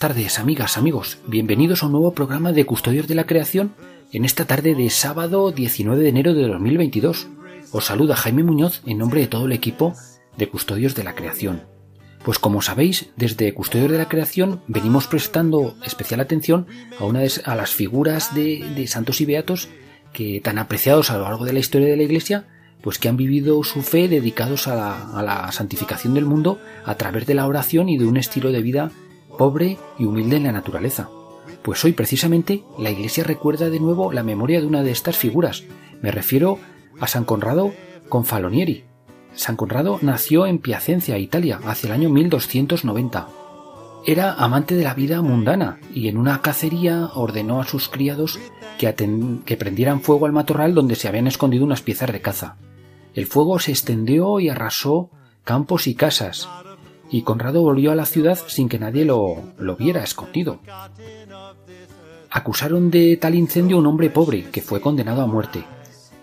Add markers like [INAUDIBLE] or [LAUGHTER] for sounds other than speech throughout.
Tardes, amigas, amigos. Bienvenidos a un nuevo programa de Custodios de la Creación en esta tarde de sábado 19 de enero de 2022. Os saluda Jaime Muñoz en nombre de todo el equipo de Custodios de la Creación. Pues como sabéis, desde Custodios de la Creación venimos prestando especial atención a una de a las figuras de, santos y beatos que tan apreciados a lo largo de la historia de la Iglesia, pues que han vivido su fe dedicados a la, a la santificación del mundo a través de la oración y de un estilo de vida pobre y humilde en la naturaleza. Pues hoy precisamente la Iglesia recuerda de nuevo la memoria de una de estas figuras. Me refiero a San Conrado Confalonieri. San Conrado nació en Piacenza, Italia, hacia el año 1290. Era amante de la vida mundana y en una cacería ordenó a sus criados que, que prendieran fuego al matorral donde se habían escondido unas piezas de caza. El fuego se extendió y arrasó campos y casas, y Conrado volvió a la ciudad sin que nadie lo, lo viera escondido. Acusaron de tal incendio a un hombre pobre que fue condenado a muerte.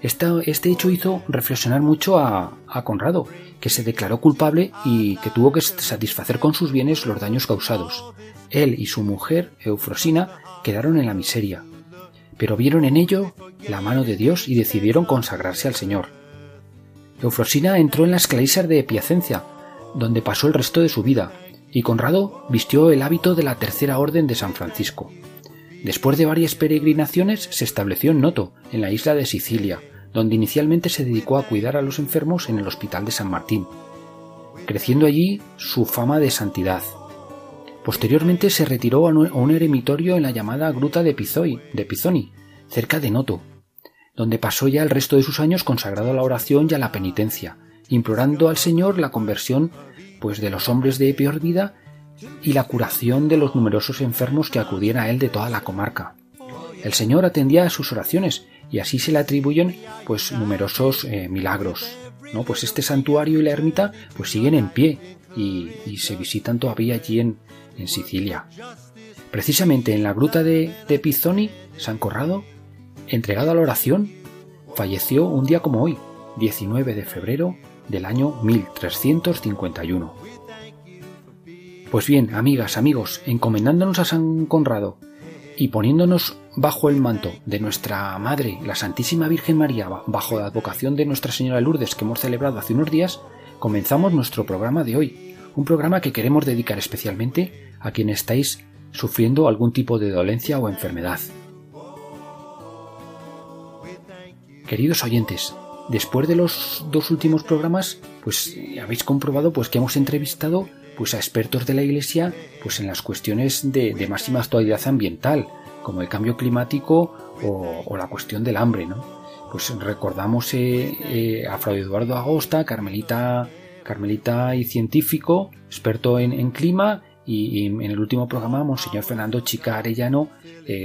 este hecho hizo reflexionar mucho a, a Conrado, que se declaró culpable y que tuvo que satisfacer con sus bienes los daños causados. Él y su mujer, Eufrosina, quedaron en la miseria, pero vieron en ello la mano de Dios y decidieron consagrarse al Señor. Eufrosina entró en las clarisas de Piacencia, donde pasó el resto de su vida, y Conrado vistió el hábito de la Tercera Orden de San Francisco. Después de varias peregrinaciones se estableció en Noto, en la isla de Sicilia, donde inicialmente se dedicó a cuidar a los enfermos en el Hospital de San Martín, creciendo allí su fama de santidad. Posteriormente se retiró a un eremitorio en la llamada Gruta de, Pizoi, de Pizoni, cerca de Noto, donde pasó ya el resto de sus años consagrado a la oración y a la penitencia, implorando al Señor la conversión pues de los hombres de peor vida y la curación de los numerosos enfermos que acudían a él de toda la comarca. El Señor atendía a sus oraciones y así se le atribuyen pues numerosos eh, milagros. ¿no? Pues este santuario y la ermita pues siguen en pie y, se visitan todavía allí en, Sicilia. Precisamente en la gruta de, de Pizzoni, San Corrado, entregado a la oración, falleció un día como hoy, 19 de febrero del año 1351. Pues bien, amigas, amigos, encomendándonos a San Conrado y poniéndonos bajo el manto de nuestra Madre, la Santísima Virgen María, bajo la advocación de Nuestra Señora Lourdes que hemos celebrado hace unos días, comenzamos nuestro programa de hoy, un programa que queremos dedicar especialmente a quienes estáis sufriendo algún tipo de dolencia o enfermedad. Queridos oyentes, Después de los dos últimos programas, pues eh, habéis comprobado pues que hemos entrevistado pues a expertos de la Iglesia pues en las cuestiones de, máxima actualidad ambiental, como el cambio climático o, la cuestión del hambre, ¿no? Pues recordamos eh, eh, a Fray Eduardo Agosta, carmelita, carmelita y científico, experto en, clima, y, en el último programa Monseñor Fernando Chica Arellano,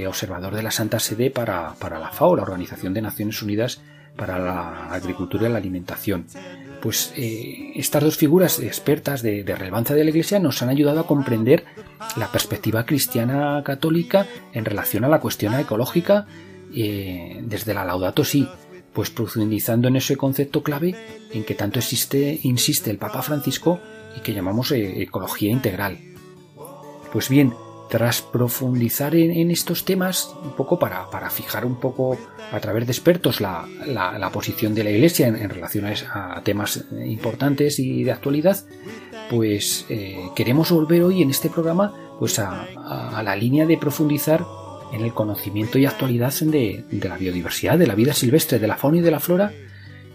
observador de la Santa Sede para, para la FAO, la Organización de Naciones Unidas para la agricultura y la alimentación. Pues eh, estas dos figuras expertas de, relevancia de la Iglesia nos han ayudado a comprender la perspectiva cristiana católica en relación a la cuestión ecológica eh, desde la Laudato Si, pues profundizando en ese concepto clave en que tanto existe, insiste el Papa Francisco y que llamamos eh, ecología integral. Pues bien, tras profundizar en, estos temas, un poco para, fijar un poco a través de expertos la, posición de la Iglesia en, relación a, temas importantes y de actualidad, pues eh, queremos volver hoy en este programa pues a, la línea de profundizar en el conocimiento y actualidad de, la biodiversidad, de la vida silvestre, de la fauna y de la flora,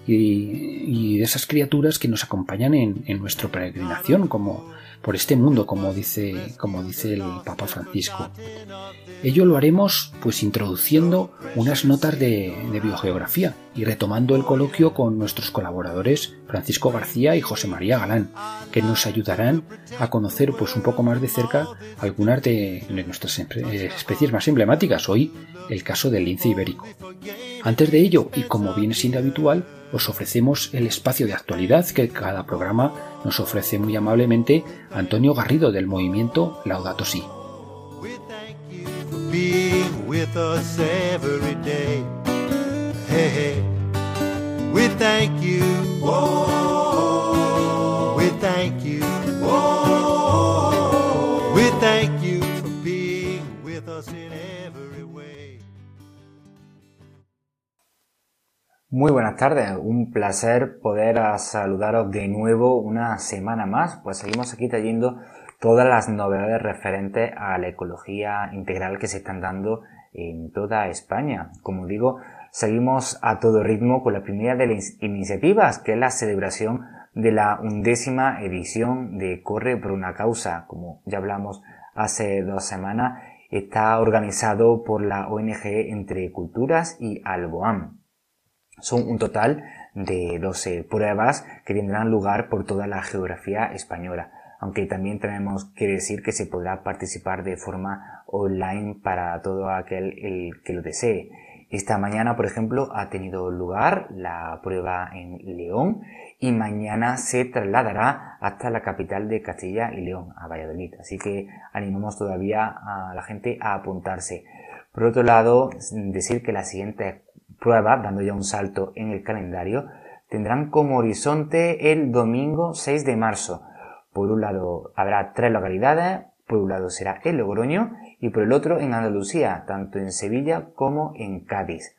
y, de esas criaturas que nos acompañan en, en nuestra peregrinación, como por este mundo, como dice, como dice el Papa Francisco. Ello lo haremos pues introduciendo unas notas de, biogeografía y retomando el coloquio con nuestros colaboradores Francisco García y José María Galán, que nos ayudarán a conocer pues un poco más de cerca algunas de, nuestras especies más emblemáticas, hoy el caso del lince ibérico. Antes de ello, y como viene siendo habitual, os ofrecemos el espacio de actualidad que cada programa nos ofrece muy amablemente Antonio Garrido del movimiento Laudato Si. Muy buenas tardes, un placer poder saludaros de nuevo una semana más, pues seguimos aquí trayendo todas las novedades referentes a la ecología integral que se están dando en toda España. Como digo, seguimos a todo ritmo con la primera de las iniciativas, que es la celebración de la undécima edición de Corre por una causa, como ya hablamos hace dos semanas, está organizado por la ONG Entre Culturas y Alboam. Son un total de 12 pruebas que tendrán lugar por toda la geografía española, aunque también tenemos que decir que se podrá participar de forma online para todo aquel el que lo desee. Esta mañana, por ejemplo, ha tenido lugar la prueba en León y mañana se trasladará hasta la capital de Castilla y León, a Valladolid. Así que animamos todavía a la gente a apuntarse. Por otro lado, decir que la siguiente pruebas, dando ya un salto en el calendario, tendrán como horizonte el domingo 6 de marzo. Por un lado habrá tres localidades, por un lado será el Logroño y por el otro en Andalucía, tanto en Sevilla como en Cádiz.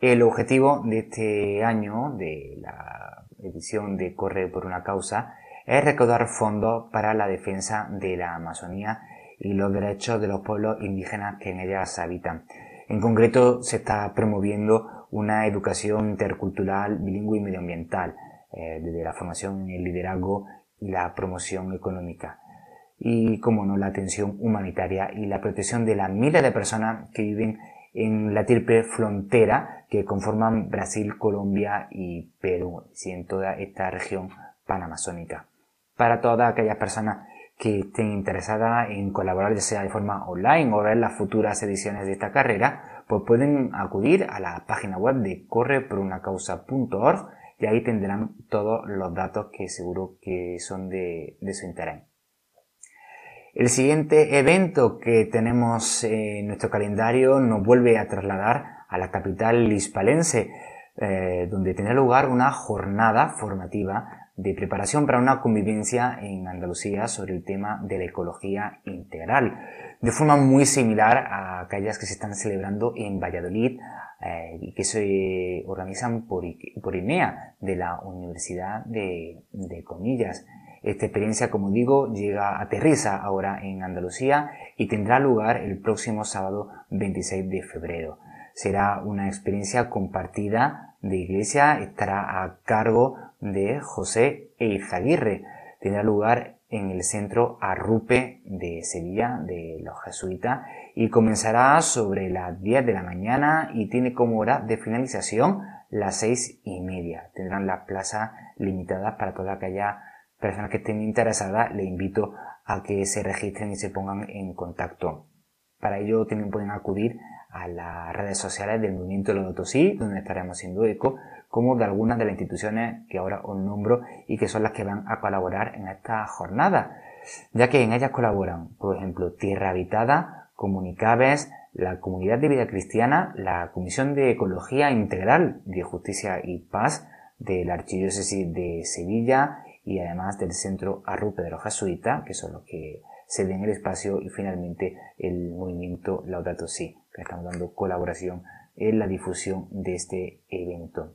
El objetivo de este año, de la edición de Corre por una causa, es recaudar fondos para la defensa de la Amazonía y los derechos de los pueblos indígenas que en ellas habitan. En concreto, se está promoviendo una educación intercultural, bilingüe y medioambiental, eh, desde la formación en el liderazgo y la promoción económica. Y, como no, la atención humanitaria y la protección de las miles de personas que viven en la triple frontera que conforman Brasil, Colombia y Perú, y en toda esta región panamazónica. Para todas aquellas personas que estén interesadas en colaborar ya sea de forma online o ver las futuras ediciones de esta carrera, pues pueden acudir a la página web de correporunacausa.org y ahí tendrán todos los datos que seguro que son de, su interés. El siguiente evento que tenemos en nuestro calendario nos vuelve a trasladar a la capital hispalense, eh, donde tendrá lugar una jornada formativa de preparación para una convivencia en Andalucía sobre el tema de la ecología integral, de forma muy similar a aquellas que se están celebrando en Valladolid eh, que se organizan por, por, INEA de la Universidad de, de Comillas. Esta experiencia, como digo, llega, aterriza ahora en Andalucía y tendrá lugar el próximo sábado 26 de febrero. Será una experiencia compartida de iglesia, estará a cargo de José Eizaguirre. Tendrá lugar en el centro Arrupe de Sevilla de los jesuitas y comenzará sobre las 10 de la mañana y tiene como hora de finalización las seis y media. Tendrán las plazas limitadas para todas aquellas personas que estén interesadas. Le invito a que se registren y se pongan en contacto. Para ello también pueden acudir a las redes sociales del movimiento Lodotosí, donde estaremos haciendo eco, como de algunas de las instituciones que ahora os nombro y que son las que van a colaborar en esta jornada, ya que en ellas colaboran, por ejemplo, Tierra Habitada, Comunicables, la Comunidad de Vida Cristiana, la Comisión de Ecología Integral de Justicia y Paz de la Archidiócesis de Sevilla y además del Centro Arrupe de los Jesuitas, que son los que se den el espacio y finalmente el movimiento Laudato Si, que estamos dando colaboración en la difusión de este evento.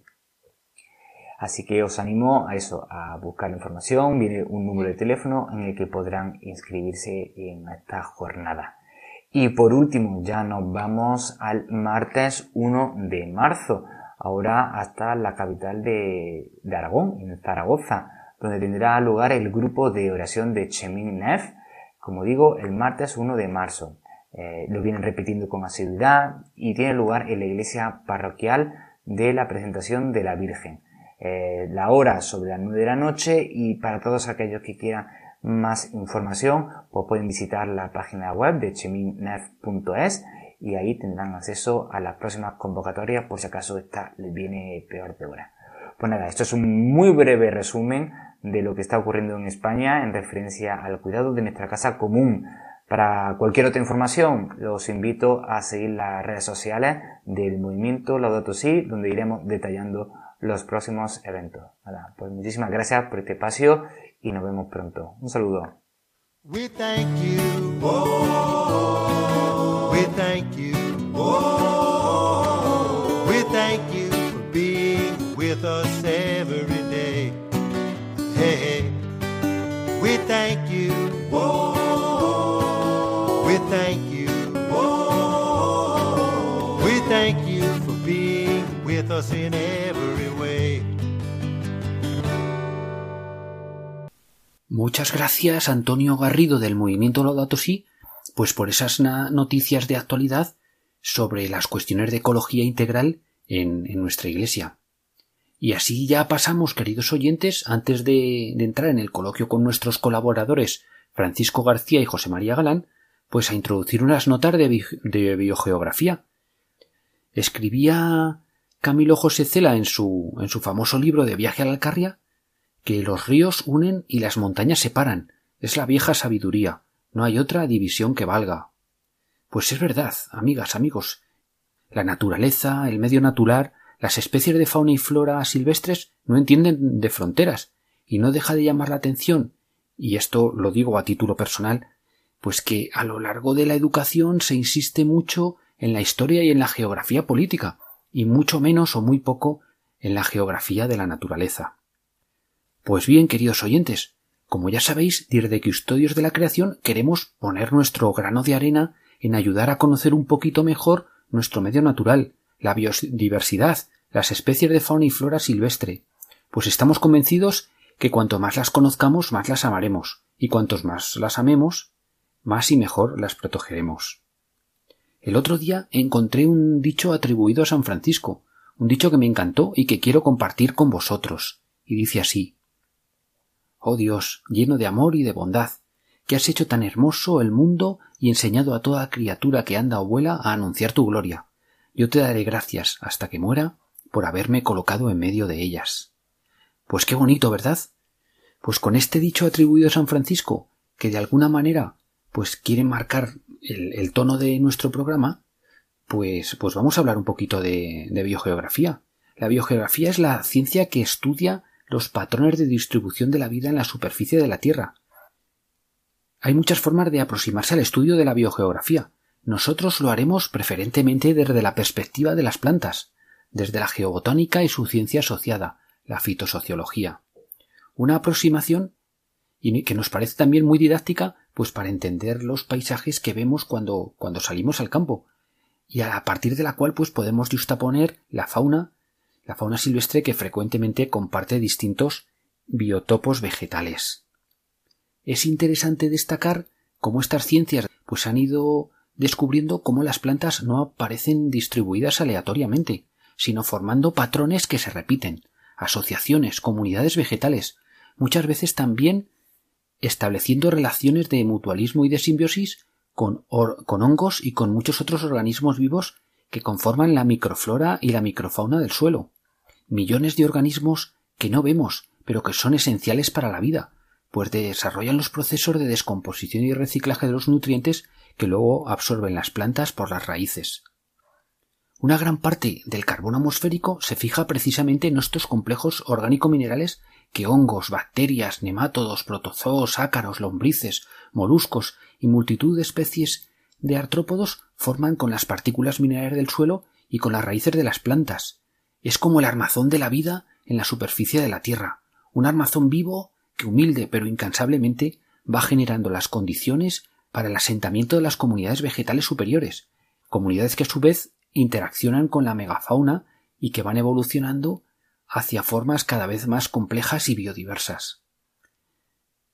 Así que os animo a eso, a buscar información. Viene un número de teléfono en el que podrán inscribirse en esta jornada. Y por último, ya nos vamos al martes 1 de marzo. ahora hasta la capital de, Aragón, en Zaragoza, donde tendrá lugar el grupo de oración de Chemin Nef, como digo, el martes 1 de marzo. Eh, lo vienen repitiendo con asiduidad y tiene lugar en la iglesia parroquial de la presentación de la Virgen. Eh, la hora sobre las 9 de la noche y para todos aquellos que quieran más información pues pueden visitar la página web de cheminnef.es y ahí tendrán acceso a las próximas convocatorias por si acaso esta les viene peor de hora. Pues nada, esto es un muy breve resumen de lo que está ocurriendo en España en referencia al cuidado de nuestra casa común. Para cualquier otra información, los invito a seguir las redes sociales del movimiento Laudato Si, donde iremos detallando los próximos eventos. pues muchísimas gracias por este espacio y nos vemos pronto. Un saludo. We thank you. we thank you. we thank you for being with us every day. Hey, we thank you. we thank you. we thank you for being with us in every Muchas gracias, Antonio Garrido del Movimiento Laudato pues por esas noticias de actualidad sobre las cuestiones de ecología integral en, nuestra Iglesia. Y así ya pasamos, queridos oyentes, antes de, entrar en el coloquio con nuestros colaboradores Francisco García y José María Galán, pues a introducir unas notas de, de biogeografía. Escribía Camilo José Cela en su, en su famoso libro de Viaje a la Alcarria que los ríos unen y las montañas separan. Es la vieja sabiduría. No hay otra división que valga. Pues es verdad, amigas, amigos. La naturaleza, el medio natural, las especies de fauna y flora silvestres no entienden de fronteras, y no deja de llamar la atención, y esto lo digo a título personal, pues que a lo largo de la educación se insiste mucho en la historia y en la geografía política, y mucho menos o muy poco en la geografía de la naturaleza. Pues bien, queridos oyentes, como ya sabéis, desde Custodios de la Creación queremos poner nuestro grano de arena en ayudar a conocer un poquito mejor nuestro medio natural, la biodiversidad, las especies de fauna y flora silvestre, pues estamos convencidos que cuanto más las conozcamos, más las amaremos, y cuantos más las amemos, más y mejor las protegeremos. El otro día encontré un dicho atribuido a San Francisco, un dicho que me encantó y que quiero compartir con vosotros, y dice así Oh Dios, lleno de amor y de bondad, que has hecho tan hermoso el mundo y enseñado a toda criatura que anda o vuela a anunciar tu gloria. Yo te daré gracias hasta que muera por haberme colocado en medio de ellas. Pues qué bonito, ¿verdad? Pues con este dicho atribuido a San Francisco, que de alguna manera pues quiere marcar el, tono de nuestro programa, pues, pues vamos a hablar un poquito de biogeografía. La biogeografía es la ciencia que estudia los patrones de distribución de la vida en la superficie de la Tierra. Hay muchas formas de aproximarse al estudio de la biogeografía. Nosotros lo haremos preferentemente desde la perspectiva de las plantas, desde la geobotánica y su ciencia asociada, la fitosociología. Una aproximación que nos parece también muy didáctica, pues para entender los paisajes que vemos cuando, cuando salimos al campo, y a partir de la cual pues podemos justaponer la fauna la fauna silvestre que frecuentemente comparte distintos biotopos vegetales. Es interesante destacar cómo estas ciencias pues han ido descubriendo cómo las plantas no aparecen distribuidas aleatoriamente, sino formando patrones que se repiten, asociaciones, comunidades vegetales, muchas veces también estableciendo relaciones de mutualismo y de simbiosis con, con hongos y con muchos otros organismos vivos que conforman la microflora y la microfauna del suelo millones de organismos que no vemos, pero que son esenciales para la vida, pues desarrollan los procesos de descomposición y reciclaje de los nutrientes que luego absorben las plantas por las raíces. Una gran parte del carbono atmosférico se fija precisamente en estos complejos orgánico-minerales que hongos, bacterias, nemátodos, protozoos, ácaros, lombrices, moluscos y multitud de especies de artrópodos forman con las partículas minerales del suelo y con las raíces de las plantas, es como el armazón de la vida en la superficie de la Tierra, un armazón vivo que humilde pero incansablemente va generando las condiciones para el asentamiento de las comunidades vegetales superiores, comunidades que a su vez interaccionan con la megafauna y que van evolucionando hacia formas cada vez más complejas y biodiversas.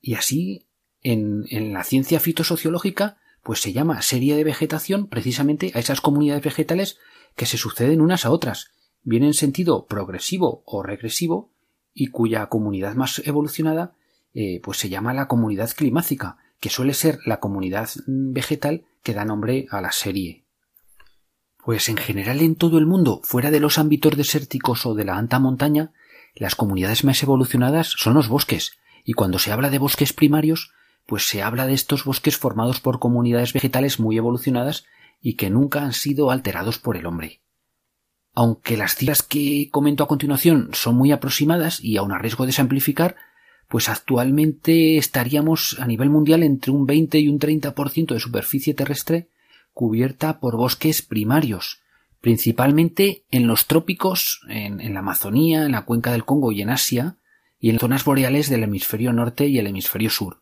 Y así, en, en la ciencia fitosociológica, pues se llama serie de vegetación precisamente a esas comunidades vegetales que se suceden unas a otras, bien en sentido progresivo o regresivo, y cuya comunidad más evolucionada eh, pues se llama la comunidad climática, que suele ser la comunidad vegetal que da nombre a la serie. Pues en general en todo el mundo, fuera de los ámbitos desérticos o de la alta montaña, las comunidades más evolucionadas son los bosques, y cuando se habla de bosques primarios, pues se habla de estos bosques formados por comunidades vegetales muy evolucionadas y que nunca han sido alterados por el hombre. Aunque las cifras que comento a continuación son muy aproximadas y aun a riesgo de simplificar, pues actualmente estaríamos a nivel mundial entre un 20 y un 30% de superficie terrestre cubierta por bosques primarios, principalmente en los trópicos, en, la Amazonía, en la cuenca del Congo y en Asia, y en zonas boreales del hemisferio norte y el hemisferio sur.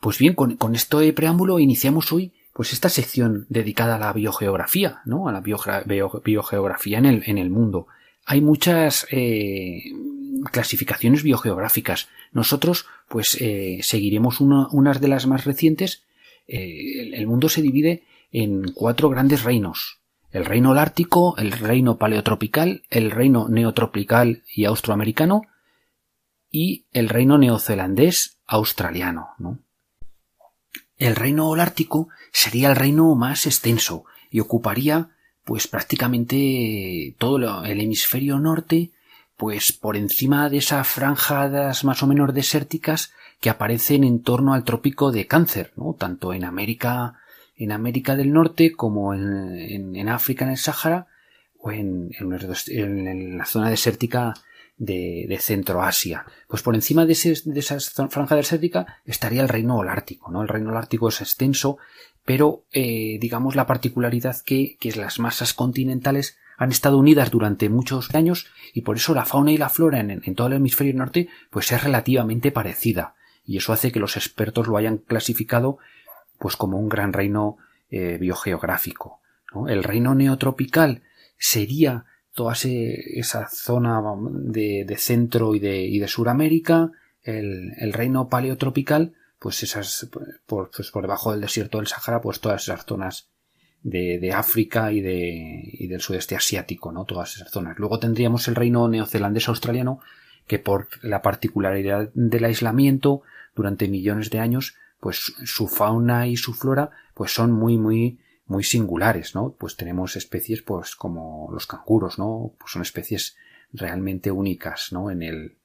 Pues bien, con, este preámbulo iniciamos hoy pues esta sección dedicada a la biogeografía, ¿no? A la biogeografía en el, en el mundo. Hay muchas eh, clasificaciones biogeográficas. Nosotros, pues, eh, seguiremos una, unas de las más recientes. Eh, el, mundo se divide en cuatro grandes reinos. El reino holártico, el reino paleotropical, el reino neotropical y austroamericano y el reino neozelandés australiano. El reino holártico sería el reino más extenso y ocuparía pues prácticamente todo el hemisferio norte pues por encima de esas franjadas más o menos desérticas que aparecen en torno al trópico de Cáncer, ¿no? tanto en América, en América del Norte como en, África, en el Sáhara, o en, la zona desértica de, de Centroasia. Pues por encima de, esa franja desértica estaría el reino holártico, ¿no? El reino holártico es extenso, pero eh, digamos la particularidad que, que las masas continentales han estado unidas durante muchos años y por eso la fauna y la flora en, todo el hemisferio norte pues es relativamente parecida y eso hace que los expertos lo hayan clasificado pues como un gran reino eh, biogeográfico. El reino neotropical sería toda esa zona de, centro y de, y de Suramérica, el, el, reino paleotropical, pues esas, por, pues por debajo del desierto del Sahara, pues todas esas zonas de, de África y, de, y del sudeste asiático, ¿no? Todas esas zonas. Luego tendríamos el reino neozelandés australiano, que por la particularidad del aislamiento durante millones de años, pues su fauna y su flora, pues son muy, muy, muy singulares, ¿no? Pues tenemos especies, pues como los canguros, ¿no? Pues son especies realmente únicas, ¿no? En el,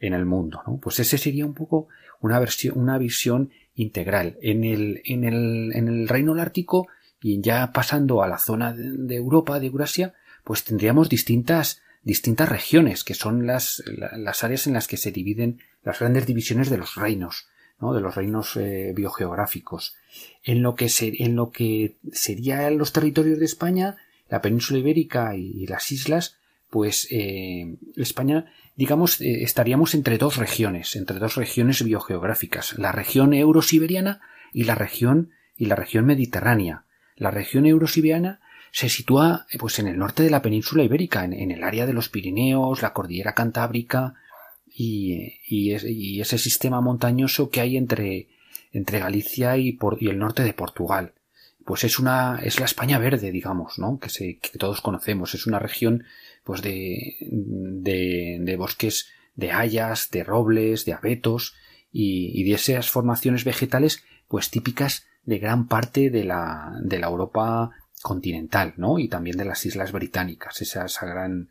en el mundo, ¿no? Pues ese sería un poco una versión, una visión integral. En el, en el, en el reino ártico y ya pasando a la zona de Europa, de Eurasia, pues tendríamos distintas, distintas regiones, que son las, las áreas en las que se dividen las grandes divisiones de los reinos, de los reinos eh, biogeográficos. En lo, que lo que serían los territorios de España, la península ibérica y, las islas, pues eh, España, digamos, eh, estaríamos entre dos regiones, entre dos regiones biogeográficas, la región eurosiberiana y la región y la región mediterránea. La región eurosiberiana se sitúa pues, en el norte de la península ibérica, en, el área de los Pirineos, la cordillera cantábrica y, ese sistema montañoso que hay entre, Galicia y, el norte de Portugal. Pues es una, es la España verde, digamos, ¿no? Que, se, que todos conocemos. Es una región, pues, de, de, de bosques de hayas, de robles, de abetos y, y de esas formaciones vegetales, pues típicas de gran parte de la, de la Europa continental, ¿no? Y también de las islas británicas, esa, esa gran.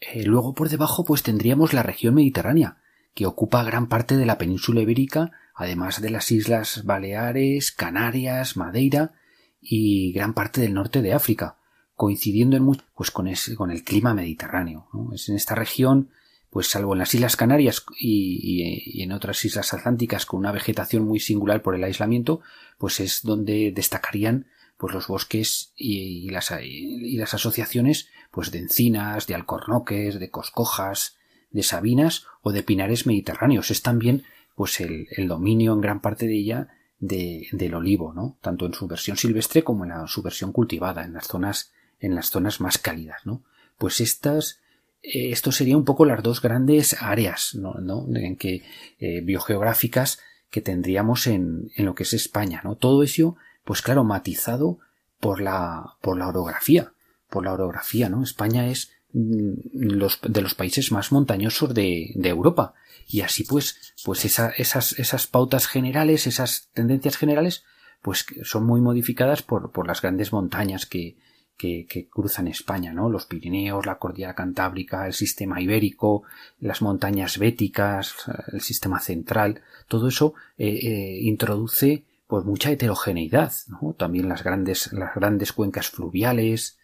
Eh, luego por debajo, pues tendríamos la región mediterránea, que ocupa gran parte de la península ibérica, además de las islas Baleares, Canarias, Madeira y gran parte del norte de África, coincidiendo en mucho pues con, con el clima mediterráneo. Es en esta región pues salvo en las Islas Canarias y, en otras islas atlánticas con una vegetación muy singular por el aislamiento, pues es donde destacarían pues los bosques y, las, y las asociaciones pues de encinas, de alcornoques, de coscojas, de sabinas o de pinares mediterráneos. Es también pues el, dominio en gran parte de ella de, del olivo, ¿no? Tanto en su versión silvestre como en su versión cultivada, en las zonas, en las zonas más cálidas, ¿no? pues estas, eh, esto sería un poco las dos grandes áreas, ¿no? En que, eh, biogeográficas que tendríamos en, en, lo que es España, ¿no? Todo eso, pues claro, matizado por la, por la orografía, por la orografía, ¿no? España es mm, los, de los países más montañosos de, de Europa. Y así pues, pues esa, esas, esas pautas generales, esas tendencias generales, pues son muy modificadas por, por las grandes montañas que, que, que, cruzan España, ¿no? Los Pirineos, la Cordillera Cantábrica, el sistema ibérico, las montañas béticas, el sistema central, todo eso eh, eh, introduce pues mucha heterogeneidad, ¿no? También las grandes, las grandes cuencas fluviales,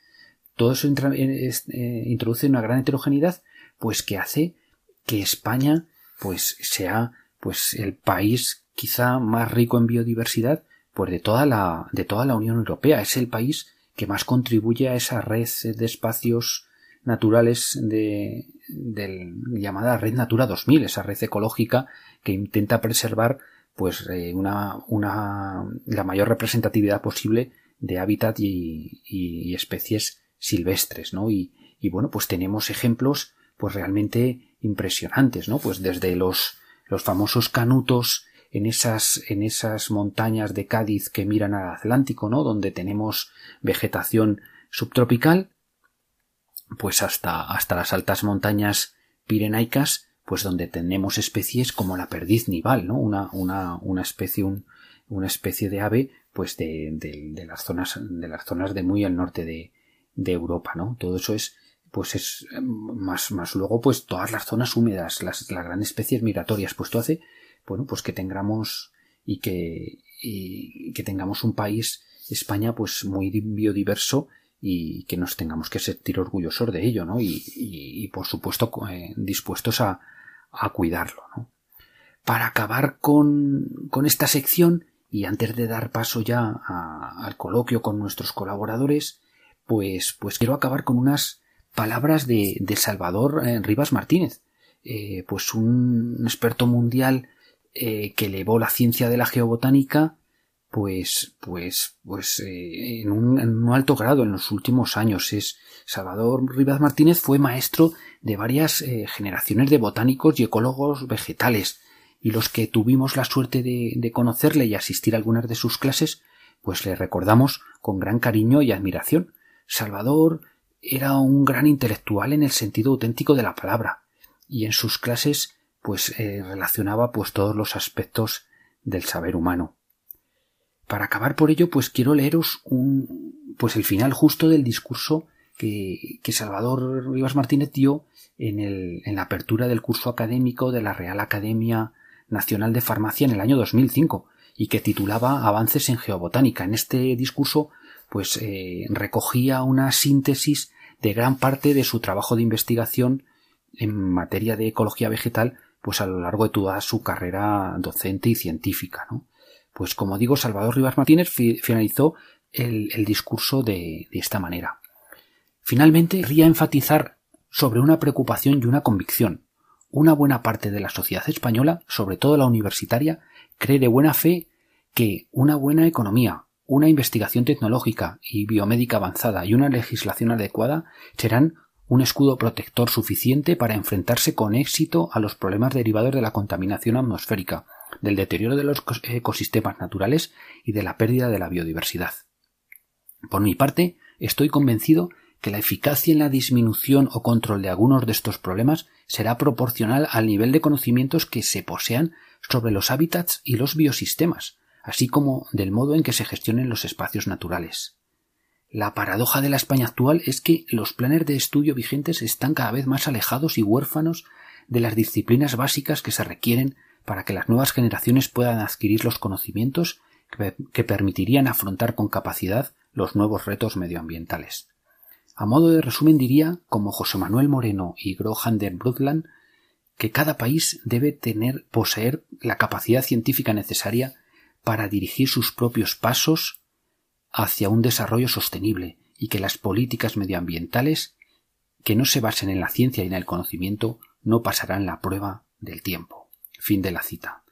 todo eso eh, introduce una gran heterogeneidad, pues que hace que España pues sea pues el país quizá más rico en biodiversidad pues de toda la de toda la Unión Europea es el país que más contribuye a esa red de espacios naturales de, llamada red Natura 2000 esa red ecológica que intenta preservar pues eh, una, una la mayor representatividad posible de hábitat y, y, especies silvestres no y, y bueno pues tenemos ejemplos pues realmente impresionantes, ¿no? Pues desde los, los famosos canutos en esas, en esas montañas de Cádiz que miran al Atlántico, ¿no? Donde tenemos vegetación subtropical, pues hasta, hasta las altas montañas pirenaicas, pues donde tenemos especies como la perdiz nival, ¿no? Una, una, una especie, un, una especie de ave, pues de, de, las zonas, de las zonas de muy al norte de, de Europa, ¿no? Todo eso es, pues es eh, más, más luego pues todas las zonas húmedas, las, las grandes especies migratorias, pues esto hace, bueno, pues que tengamos y que, y que tengamos un país, España, pues muy biodiverso y que nos tengamos que sentir orgullosos de ello, ¿no? Y, y, por supuesto eh, dispuestos a, a cuidarlo, ¿no? Para acabar con, con esta sección y antes de dar paso ya al coloquio con nuestros colaboradores, pues, pues quiero acabar con unas palabras de, de Salvador eh, Rivas Martínez, eh, pues un experto mundial eh, que elevó la ciencia de la geobotánica pues pues pues en, un, en, un, alto grado en los últimos años. Es Salvador Rivas Martínez fue maestro de varias generaciones de botánicos y ecólogos vegetales. Y los que tuvimos la suerte de, de conocerle y asistir a algunas de sus clases pues le recordamos con gran cariño y admiración. Salvador era un gran intelectual en el sentido auténtico de la palabra y en sus clases pues eh, relacionaba pues todos los aspectos del saber humano. Para acabar por ello pues quiero leeros un pues el final justo del discurso que, que Salvador Rivas Martínez dio en, el, en la apertura del curso académico de la Real Academia Nacional de Farmacia en el año 2005 y que titulaba Avances en Geobotánica. En este discurso pues eh, recogía una síntesis de gran parte de su trabajo de investigación en materia de ecología vegetal, pues a lo largo de toda su carrera docente y científica, ¿no? Pues como digo, Salvador Rivas Martínez finalizó el, discurso de, de, esta manera. Finalmente, querría enfatizar sobre una preocupación y una convicción. Una buena parte de la sociedad española, sobre todo la universitaria, cree de buena fe que una buena economía, una investigación tecnológica y biomédica avanzada y una legislación adecuada serán un escudo protector suficiente para enfrentarse con éxito a los problemas derivados de la contaminación atmosférica, del deterioro de los ecosistemas naturales y de la pérdida de la biodiversidad. Por mi parte, estoy convencido que la eficacia en la disminución o control de algunos de estos problemas será proporcional al nivel de conocimientos que se posean sobre los hábitats y los biosistemas, así como del modo en que se gestionen los espacios naturales. La paradoja de la España actual es que los planes de estudio vigentes están cada vez más alejados y huérfanos de las disciplinas básicas que se requieren para que las nuevas generaciones puedan adquirir los conocimientos que, permitirían afrontar con capacidad los nuevos retos medioambientales. A modo de resumen diría, como José Manuel Moreno y Grohan der Brundtland, que cada país debe tener poseer la capacidad científica necesaria para dirigir sus propios pasos hacia un desarrollo sostenible y que las políticas medioambientales que no se basen en la ciencia y en el conocimiento no pasarán la prueba del tiempo. Fin de la cita.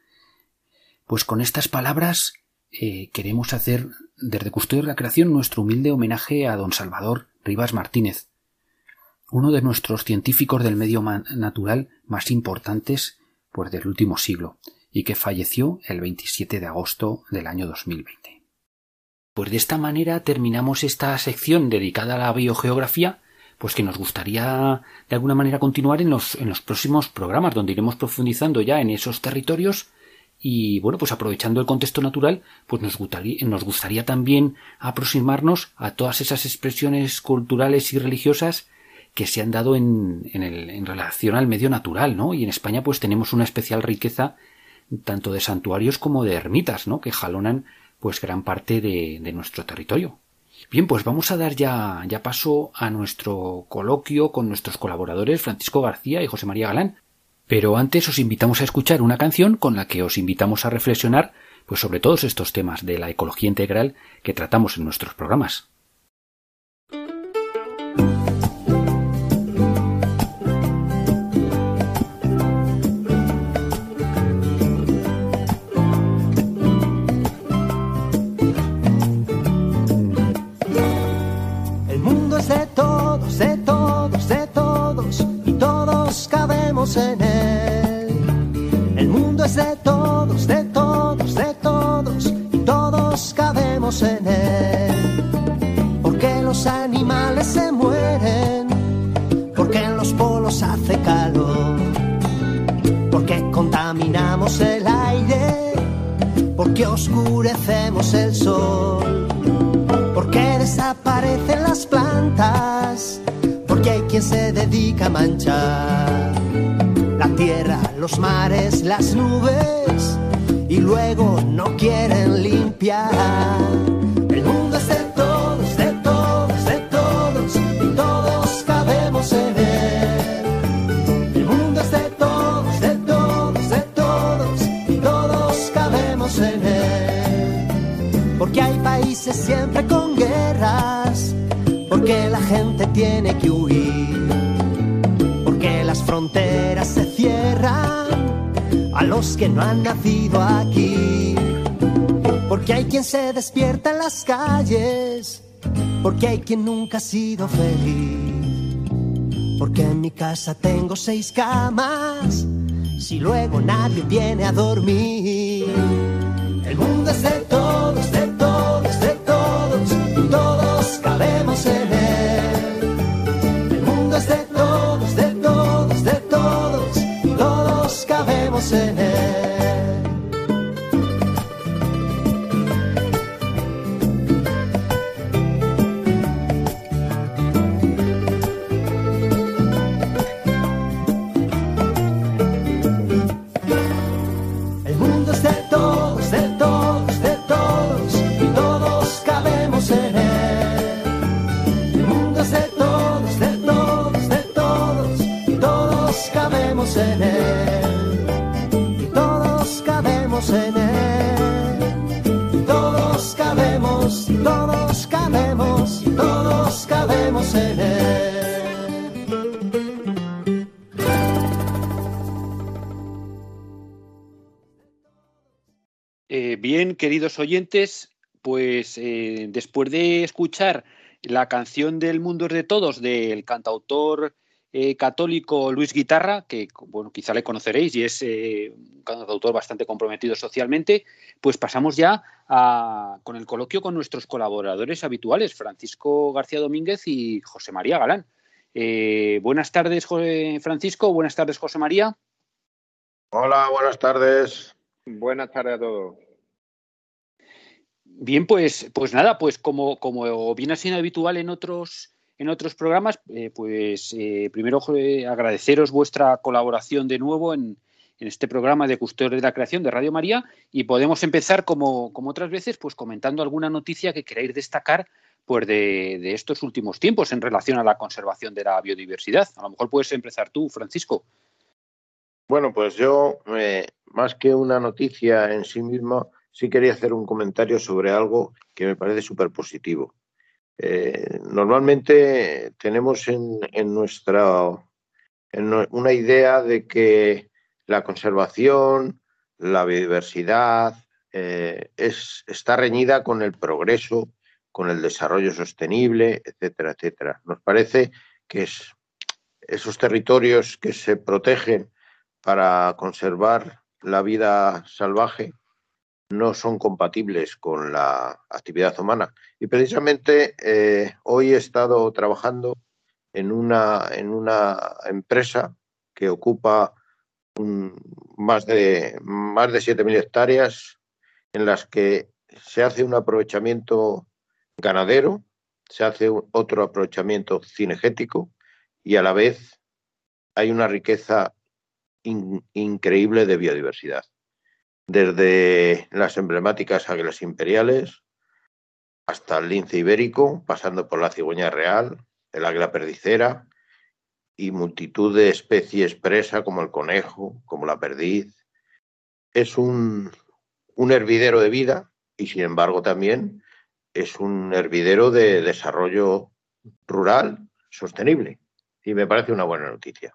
Pues con estas palabras eh, queremos hacer desde Custodio de la Creación nuestro humilde homenaje a don Salvador Rivas Martínez, uno de nuestros científicos del medio natural más importantes pues, del último siglo, y que falleció el 27 de agosto del año 2020. Pues de esta manera terminamos esta sección dedicada a la biogeografía, pues que nos gustaría de alguna manera continuar en los, en los próximos programas, donde iremos profundizando ya en esos territorios y bueno, pues aprovechando el contexto natural, pues nos gustaría, nos gustaría también aproximarnos a todas esas expresiones culturales y religiosas que se han dado en, en, el, en relación al medio natural, ¿no? Y en España pues tenemos una especial riqueza tanto de santuarios como de ermitas, ¿no? Que jalonan pues gran parte de, de nuestro territorio. Bien, pues vamos a dar ya, ya paso a nuestro coloquio con nuestros colaboradores Francisco García y José María Galán. Pero antes os invitamos a escuchar una canción con la que os invitamos a reflexionar pues sobre todos estos temas de la ecología integral que tratamos en nuestros programas. En él. El mundo es de todos, de todos, de todos, y todos cabemos en él. Porque los animales se mueren, porque en los polos hace calor, porque contaminamos el aire, porque oscurecemos el sol, porque desaparecen las plantas, porque hay quien se dedica a manchar la tierra, los mares, las nubes y luego no quieren limpiar. El mundo es de todos, de todos, de todos y todos cabemos en él. El mundo es de todos, de todos, de todos y todos cabemos en él. Porque hay países siempre con guerras, porque la gente tiene que huir, porque las fronteras se a los que no han nacido aquí. Porque hay quien se despierta en las calles, porque hay quien nunca ha sido feliz. Porque en mi casa tengo seis camas, si luego nadie viene a dormir. Queridos oyentes, pues eh, después de escuchar la canción del mundo es de todos del cantautor eh, católico Luis Guitarra, que bueno, quizá le conoceréis y es un cantautor bastante comprometido socialmente, pues pasamos ya con el coloquio con nuestros colaboradores habituales, Francisco García Domínguez y José María Galán. buenas tardes, Francisco. Buenas tardes, José María. Hola, buenas tardes. Buenas tardes a todos. Bien, pues, pues nada, pues como, como viene siendo habitual en otros, en otros programas, eh, pues eh, primero agradeceros vuestra colaboración de nuevo en, en, este programa de Custodios de la Creación de Radio María y podemos empezar como, como otras veces, pues comentando alguna noticia que queráis destacar pues de, de, estos últimos tiempos en relación a la conservación de la biodiversidad. A lo mejor puedes empezar tú, Francisco. Bueno, pues yo, eh, más que una noticia en sí misma, sí quería hacer un comentario sobre algo que me parece súper positivo. Eh, normalmente tenemos en, nuestra una idea de que la conservación, la biodiversidad, eh, es, está reñida con el progreso, con el desarrollo sostenible, etcétera, etcétera. Nos parece que es esos territorios que se protegen para conservar la vida salvaje no son compatibles con la actividad humana. Y precisamente eh, hoy he estado trabajando en una, en una empresa que ocupa más de, más de 7.000 hectáreas en las que se hace un aprovechamiento ganadero, se hace otro aprovechamiento cinegético y a la vez hay una riqueza increíble de biodiversidad. Desde las emblemáticas águilas imperiales hasta el lince ibérico, pasando por la cigüeña real, el águila perdicera y multitud de especies presa como el conejo, como la perdiz. Es un, un hervidero de vida y sin embargo también es un hervidero de desarrollo rural sostenible y me parece una buena noticia.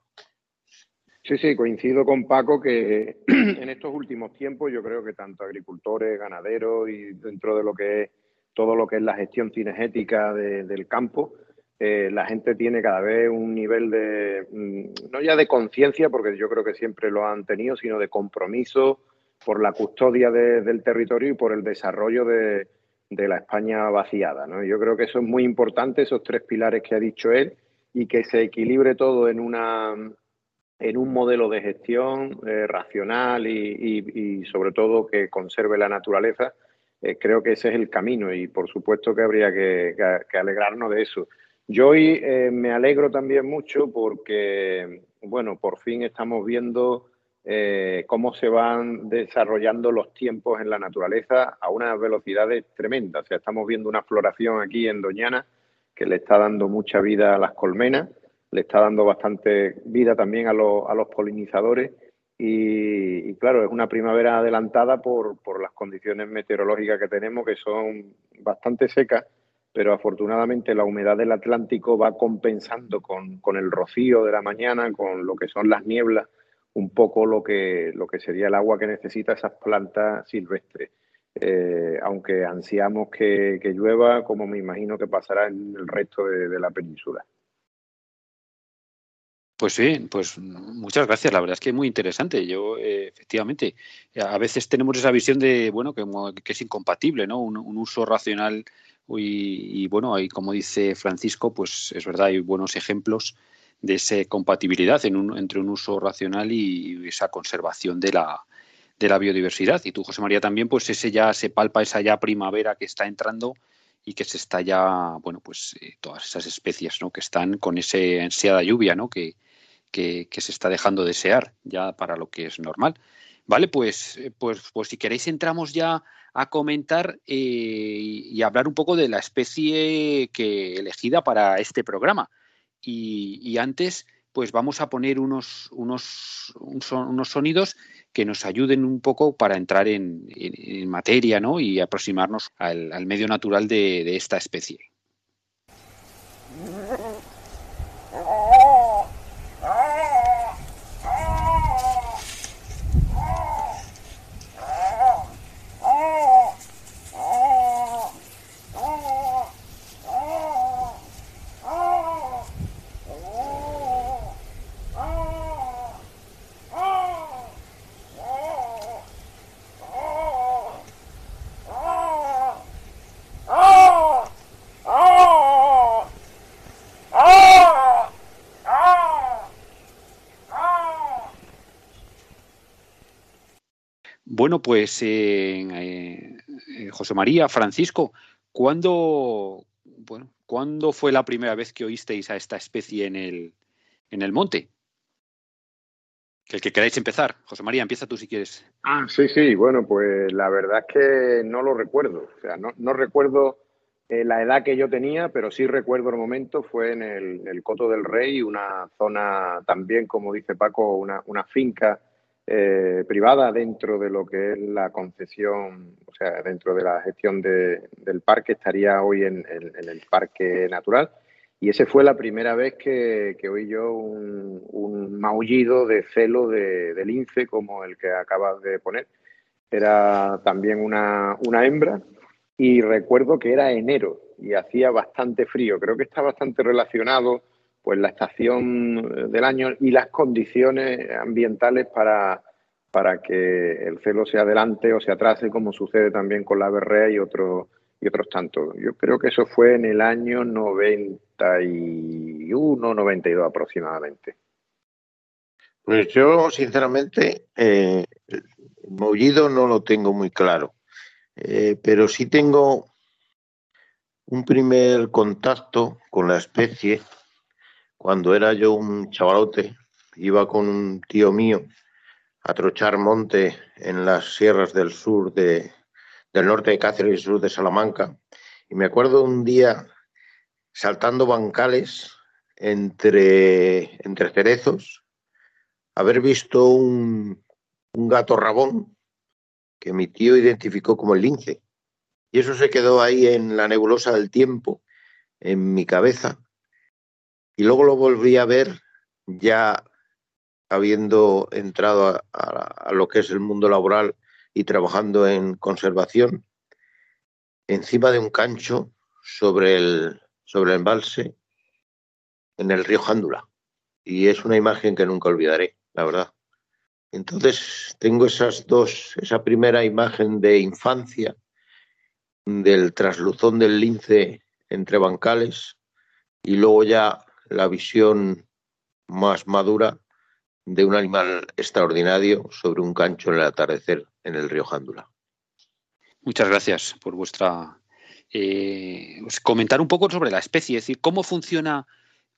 Sí, sí, coincido con Paco que [CLEARS THROAT] en estos últimos tiempos yo creo que tanto agricultores, ganaderos y dentro de lo que es todo lo que es la gestión cinegética del campo, eh, la gente tiene cada vez un nivel de, mm, no ya de conciencia, porque yo creo que siempre lo han tenido, sino de compromiso por la custodia del territorio y por el desarrollo de, la España vaciada. ¿no? Yo creo que eso es muy importante, esos tres pilares que ha dicho él, y que se equilibre todo en, una, en un modelo de gestión eh, racional y, sobre todo que conserve la naturaleza. Eh, creo que ese es el camino y por supuesto que habría que alegrarnos de eso. Yo hoy eh, me alegro también mucho porque, bueno, por fin estamos viendo cómo se van desarrollando los tiempos en la naturaleza a unas velocidades tremendas. O sea, estamos viendo una floración aquí en Doñana que le está dando mucha vida a las colmenas, le está dando bastante vida también a, los, a los polinizadores y, claro, es una primavera adelantada por, por las condiciones meteorológicas que tenemos que son bastante secas pero afortunadamente la humedad del Atlántico va compensando con, el rocío de la mañana, con lo que son las nieblas, un poco lo que, lo que sería el agua que necesita esas plantas silvestres. Eh, aunque ansiamos que, llueva, como me imagino que pasará en el resto de, la península. Pues sí, pues muchas gracias. La verdad es que es muy interesante. Yo, eh, efectivamente, a veces tenemos esa visión de, bueno, que, que es incompatible, ¿no? un uso racional y, bueno, ahí como dice Francisco, pues es verdad, hay buenos ejemplos de esa compatibilidad entre un uso racional y esa conservación de la, de la biodiversidad. Y tú, José María, también, pues ese ya se palpa esa ya primavera que está entrando y que se está ya, bueno, pues eh, todas esas especies, ¿no? Que están con esa ansiada lluvia, ¿no? Que, que, se está dejando desear ya para lo que es normal. Vale, pues, eh, pues, pues si queréis entramos ya a comentar eh, y hablar un poco de la especie que elegida para este programa. Y, antes, pues vamos a poner unos, unos, unos sonidos que nos ayuden un poco para entrar en, materia ¿no? y aproximarnos al, medio natural de esta especie. Bueno, pues eh, eh, José María, Francisco, ¿cuándo, bueno, ¿cuándo fue la primera vez que oísteis a esta especie en el, en el monte? El que queráis empezar. José María, empieza tú si quieres. Ah, sí, sí. Bueno, pues la verdad es que no lo recuerdo. O sea, no, recuerdo eh, la edad que yo tenía, pero sí recuerdo el momento. Fue en el, Coto del Rey, una zona también, como dice Paco, una finca eh, privada dentro de lo que es la concesión, o sea, dentro de la gestión del parque, estaría hoy en, el parque natural. Y esa fue la primera vez que, oí yo un, maullido de celo de, lince como el que acabas de poner. Era también una, una hembra y recuerdo que era enero y hacía bastante frío. Creo que está bastante relacionado pues la estación del año y las condiciones ambientales para, para que el celo se adelante o se atrase, como sucede también con la berrea y, otros y otros tantos. Yo creo que eso fue en el año 91, 92 aproximadamente. Pues yo, sinceramente, eh, mollido no lo tengo muy claro, eh, pero sí tengo un primer contacto con la especie cuando era yo un chavalote, iba con un tío mío a trochar monte en las sierras del sur de, del norte de Cáceres y sur de Salamanca. Y me acuerdo un día saltando bancales entre, entre cerezos, haber visto un, un gato rabón que mi tío identificó como el lince. Y eso se quedó ahí en la nebulosa del tiempo, en mi cabeza, y luego lo volví a ver ya habiendo entrado a, lo que es el mundo laboral y trabajando en conservación, encima de un cancho sobre el, sobre el embalse en el río Jándula. Y es una imagen que nunca olvidaré, la verdad. Entonces tengo esas dos, esa primera imagen de infancia del trasluzón del lince entre bancales y luego ya la visión más madura de un animal extraordinario sobre un cancho en el atardecer en el río Jándula. Muchas gracias por vuestra eh, pues comentar un poco sobre la especie, es decir, cómo funciona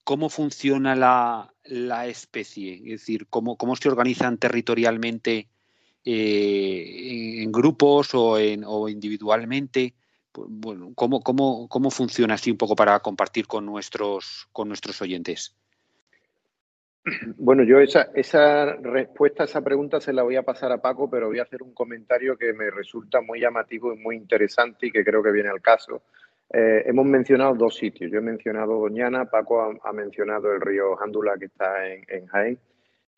cómo funciona la, la especie, es decir, cómo, cómo se organizan territorialmente eh, en grupos o, en, o individualmente. Bueno, ¿cómo, cómo, cómo funciona así un poco para compartir con nuestros, con nuestros oyentes? Bueno, yo esa, esa respuesta a esa pregunta se la voy a pasar a Paco, pero voy a hacer un comentario que me resulta muy llamativo y muy interesante y que creo que viene al caso. Eh, hemos mencionado dos sitios. Yo he mencionado Doñana, Paco ha, mencionado el río Jándula que está en, en Jaén,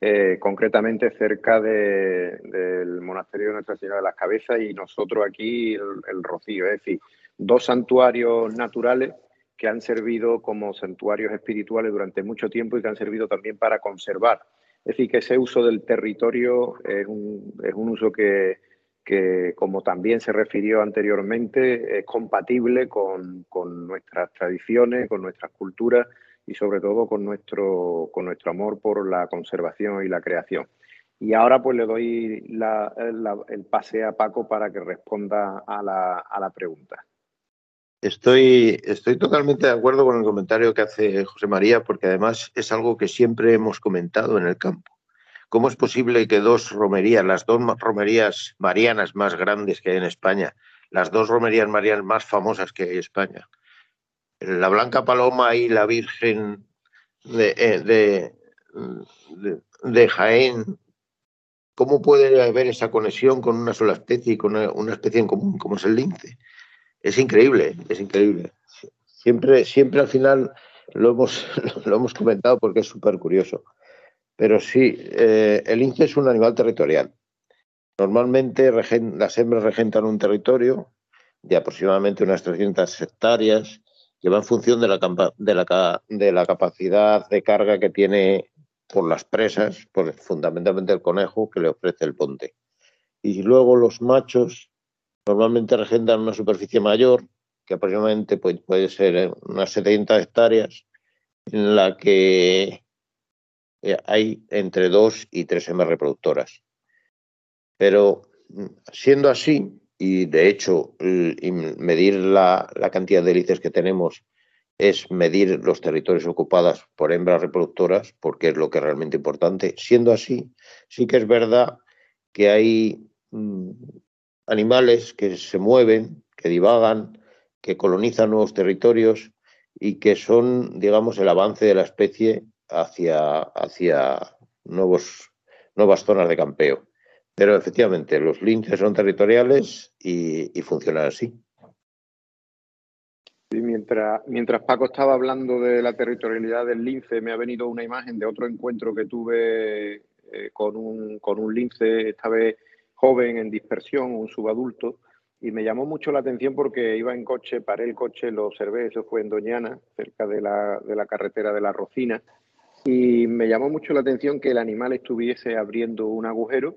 eh, concretamente cerca del monasterio de Nuestra Señora de las Cabezas y nosotros aquí el Rocío. Es decir, dos santuarios naturales que han servido como santuarios espirituales durante mucho tiempo y que han servido también para conservar. Es decir, que ese uso del territorio es un, es un uso que, que, como también se refirió anteriormente, es compatible con, con, nuestras tradiciones, con nuestras culturas y sobre todo con nuestro, con nuestro amor por la conservación y la creación. Y ahora pues le doy el pase a Paco para que responda a la, a la pregunta. Estoy, estoy totalmente de acuerdo con el comentario que hace José María, porque además es algo que siempre hemos comentado en el campo. ¿Cómo es posible que dos romerías, las dos romerías marianas más grandes que hay en España, las dos romerías marianas más famosas que hay en España, la Blanca Paloma y la Virgen de, eh, de, Jaén, ¿cómo puede haber esa conexión con una sola especie y con una especie en común como es el lince? es increíble, es increíble. Siempre, siempre al final lo hemos, [LAUGHS] lo hemos comentado porque es súper curioso. Pero sí, eh, el lince es un animal territorial. Normalmente las hembras regentan un territorio de aproximadamente unas 300 hectáreas que va en función de la, de la, de la capacidad de carga que tiene por las presas, por fundamentalmente el conejo que le ofrece el ponte. Y luego los machos Normalmente regentan una superficie mayor, que aproximadamente puede, puede ser unas 70 hectáreas, en la que eh, hay entre dos y tres hembras reproductoras. Pero mm, siendo así, y de hecho medir la, la cantidad de hélices que tenemos es medir los territorios ocupados por hembras reproductoras, porque es lo que es realmente importante. Siendo así, sí que es verdad que hay mm, animales que se mueven, que divagan, que colonizan nuevos territorios y que son, digamos, el avance de la especie hacia, hacia nuevos, nuevas zonas de campeo. Pero efectivamente, los linces son territoriales y, funcionan así. mientras, mientras Paco estaba hablando de la territorialidad del lince, me ha venido una imagen de otro encuentro que tuve eh, con, un, con un lince, esta vez joven en dispersión, un subadulto, y me llamó mucho la atención porque iba en coche, paré el coche, lo observé, eso fue en Doñana, cerca de la, de la carretera de la Rocina, y me llamó mucho la atención que el animal estuviese abriendo un agujero,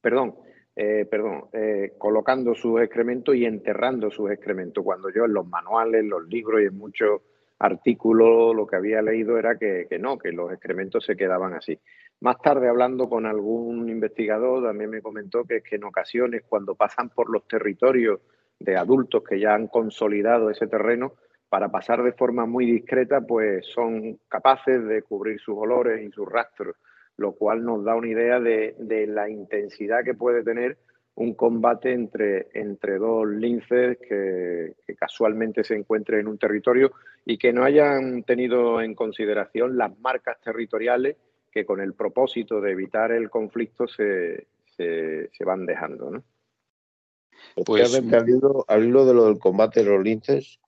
perdón, eh, perdón, eh, colocando sus excrementos y enterrando sus excrementos, cuando yo en los manuales, los libros y en muchos artículos lo que había leído era que, no, que los excrementos se quedaban así. Más tarde, hablando con algún investigador, también me comentó que, que en ocasiones, cuando pasan por los territorios de adultos que ya han consolidado ese terreno, para pasar de forma muy discreta, pues son capaces de cubrir sus olores y sus rastros, lo cual nos da una idea de, de la intensidad que puede tener un combate entre, entre dos linces que, que, casualmente se encuentren en un territorio y que no hayan tenido en consideración las marcas territoriales que con el propósito de evitar el conflicto se, se, se van dejando. ¿no? Pues, al, hilo, al hilo de lo del combate de los linces,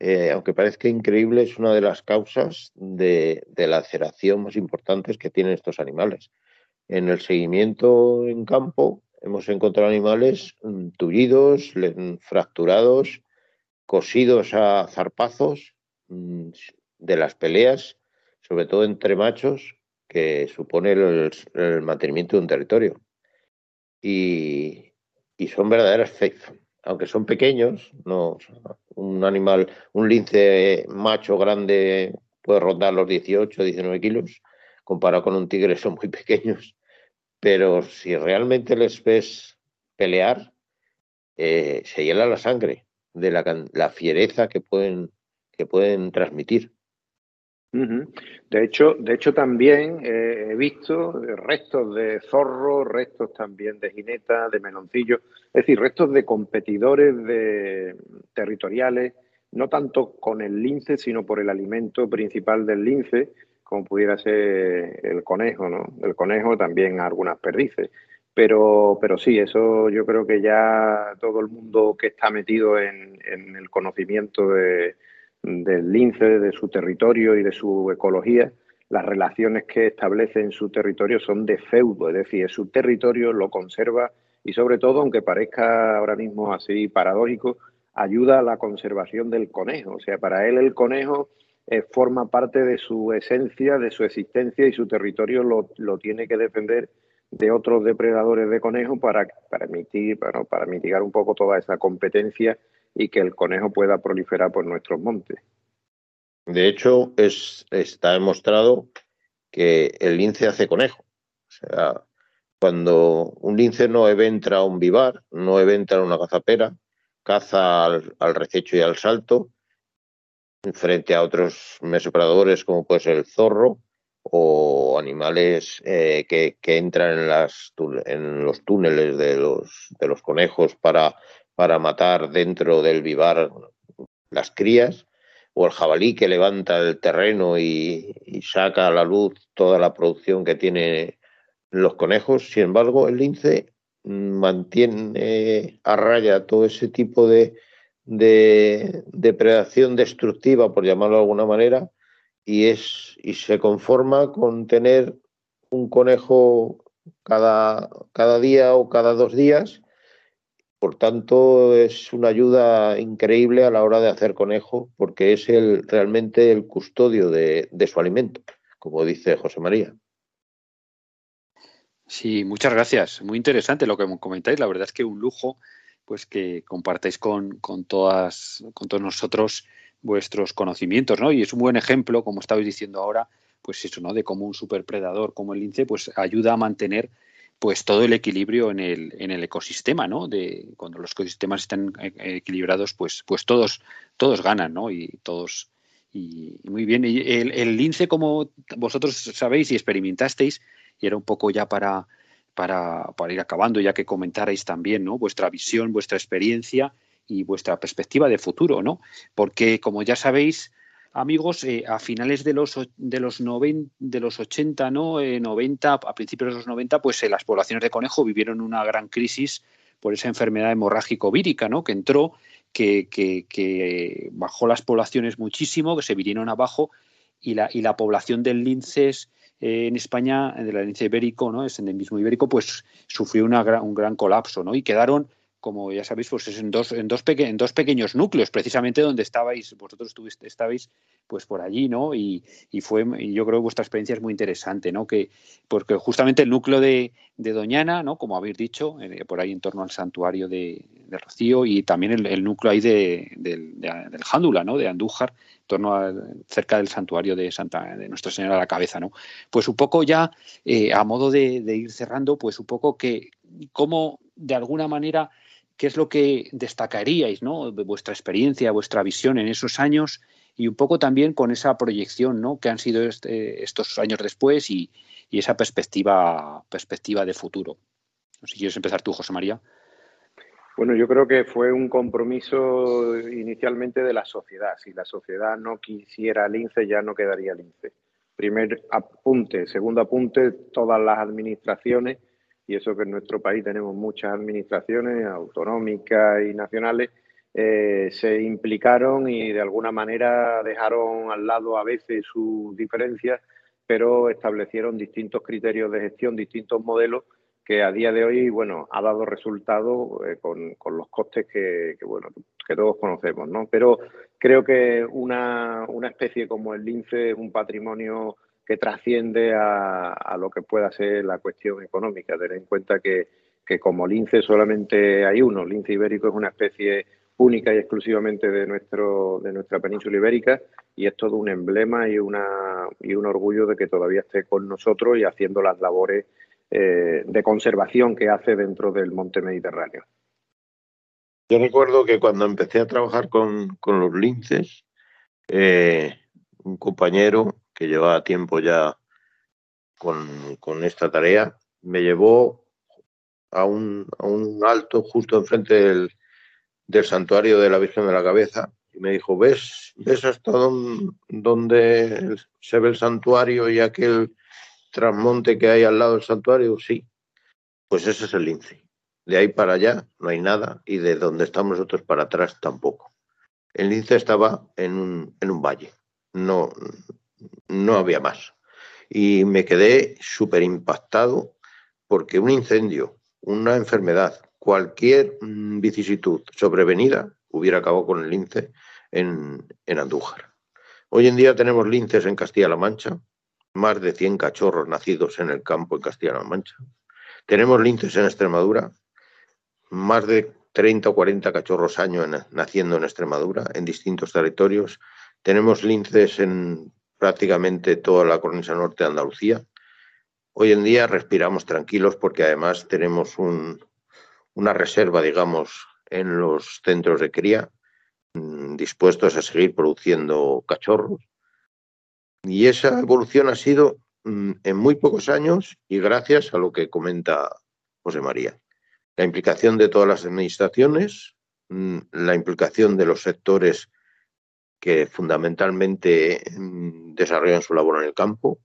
eh, aunque parezca increíble, es una de las causas de, de laceración más importantes que tienen estos animales. En el seguimiento en campo hemos encontrado animales mm, tullidos, fracturados, cosidos a zarpazos mm, de las peleas, sobre todo entre machos, que supone el, mantenimiento de un territorio. Y, son verdaderas aunque son pequeños, no un animal, un lince macho grande puede rondar los 18, 19 kilos, comparado con un tigre son muy [LAUGHS] pequeños, pero si realmente les ves pelear, eh, se hiela la sangre de la, la fiereza que pueden, que pueden transmitir. De hecho, de hecho también eh, he visto restos de zorro, restos también de jineta, de meloncillo, es decir, restos de competidores de territoriales, no tanto con el lince, sino por el alimento principal del lince, como pudiera ser el conejo, ¿no? El conejo también algunas perdices. Pero, pero sí, eso yo creo que ya todo el mundo que está metido en, en el conocimiento de, del lince, de su territorio y de su ecología, las relaciones que establece en su territorio son de feudo, es decir, su territorio lo conserva y sobre todo, aunque parezca ahora mismo así paradójico, ayuda a la conservación del conejo. O sea, para él el conejo eh, forma parte de su esencia, de su existencia y su territorio lo, lo tiene que defender de otros depredadores de conejo para, para, para mitigar un poco toda esa competencia y que el conejo pueda proliferar por nuestros montes. De hecho, es, está demostrado que el lince hace conejo. O sea, cuando un lince no eventra un vivar, no eventra una cazapera, caza al, al rececho y al salto, frente a otros mesopredadores como puede ser el zorro o animales eh, que, que, entran en, las, en los túneles de los, de los conejos para para matar dentro del vivar las crías, o el jabalí que levanta el terreno y, saca a la luz toda la producción que tiene los conejos. Sin embargo, el lince mantiene a raya todo ese tipo de, de depredación destructiva, por llamarlo de alguna manera, y, es, y se conforma con tener un conejo cada, cada día o cada dos días por tanto, es una ayuda increíble a la hora de hacer conejo, porque es el, realmente el custodio de, su alimento, como dice José María. Sí, muchas gracias. Muy interesante lo que comentáis. La verdad es que un lujo pues que compartáis con, con todos nosotros vuestros conocimientos, ¿no? Y es un buen ejemplo, como estabais diciendo ahora, pues eso, ¿no? De cómo un superpredador como el lince, pues ayuda a mantener pues todo el equilibrio en el, en el ecosistema, ¿no? De cuando los ecosistemas están eh, equilibrados, pues, pues todos, todos ganan, ¿no? Y todos, y muy bien. Y el, el, lince, como vosotros sabéis y experimentasteis, y era un poco ya para, para, para ir acabando, ya que comentarais también, ¿no? Vuestra visión, vuestra experiencia y vuestra perspectiva de futuro, ¿no? Porque, como ya sabéis, amigos, eh, a finales de los, de los, noven, de los 80, ¿no? Eh, 90, a principios de los 90, pues eh, las poblaciones de conejo vivieron una gran crisis por esa enfermedad hemorrágico-vírica, ¿no? Que entró, que, que, que, bajó las poblaciones muchísimo, que se vinieron abajo y la, y la población del linces eh, en España, de la lince ibérico, ¿no? Es endemismo ibérico, pues sufrió un gran colapso, ¿no? Y quedaron como ya sabéis, pues es en dos, en dos, en dos pequeños núcleos, precisamente donde estabais, vosotros estuviste, estabais pues por allí, ¿no? Y, y fue, y yo creo que vuestra experiencia es muy interesante, ¿no? Que, porque justamente el núcleo de, de Doñana, ¿no? Como habéis dicho, eh, por ahí en torno al santuario de, de Rocío y también el, núcleo ahí de, del Jándula, ¿no? De Andújar, en torno a, cerca del santuario de Santa, de Nuestra Señora de la Cabeza, ¿no? Pues un poco ya, eh, a modo de, de ir cerrando, pues un poco que cómo de alguna manera ¿Qué es lo que destacaríais, ¿no? De vuestra experiencia, vuestra visión en esos años y un poco también con esa proyección, ¿no? Que han sido este, estos años después y, esa perspectiva, perspectiva de futuro. si quieres empezar tú, José María. Bueno, yo creo que fue un compromiso inicialmente de la sociedad. Si la sociedad no quisiera lince, ya no quedaría lince. Primer apunte. Segundo apunte, todas las administraciones y eso que en nuestro país tenemos muchas administraciones autonómicas y nacionales, eh, se implicaron y de alguna manera dejaron al lado a veces sus diferencias, pero establecieron distintos criterios de gestión, distintos modelos que a día de hoy, bueno, ha dado resultado eh, con, los costes que, bueno, que todos conocemos, ¿no? Pero creo que una, una especie como el lince es un patrimonio que trasciende a, lo que pueda ser la cuestión económica. Tener en cuenta que, como lince solamente hay uno, lince ibérico es una especie única y exclusivamente de nuestro de nuestra península ibérica y es todo un emblema y una y un orgullo de que todavía esté con nosotros y haciendo las labores eh, de conservación que hace dentro del monte Mediterráneo. Yo recuerdo que cuando empecé a trabajar con, los linces, eh, un compañero que llevaba tiempo ya con, esta tarea, me llevó a un, a un alto justo enfrente del, del, santuario de la Virgen de la Cabeza y me dijo, ¿ves, ves hasta donde, se ve el santuario y aquel trasmonte que hay al lado del santuario? Sí, pues ese es el lince. De ahí para allá no hay nada y de donde estamos nosotros para atrás tampoco. El lince estaba en un, en un valle, no, no había más. Y me quedé súper impactado porque un incendio, una enfermedad, cualquier mm, vicisitud sobrevenida hubiera acabado con el lince en, Andújar. Hoy en día tenemos linces en Castilla-La Mancha, más de 100 cachorros nacidos en el campo en Castilla-La Mancha. Tenemos linces en Extremadura, más de 30 o 40 cachorros año naciendo en Extremadura, en distintos territorios. Tenemos linces en prácticamente toda la cornisa norte de Andalucía. Hoy en día respiramos tranquilos porque además tenemos una reserva, digamos, en los centros de cría, mm, dispuestos a seguir produciendo cachorros. Y esa evolución ha sido mm, en muy pocos años y gracias a lo que comenta José María. La implicación de todas las administraciones, mm, la implicación de los sectores que fundamentalmente mm, desarrollan su labor en el campo,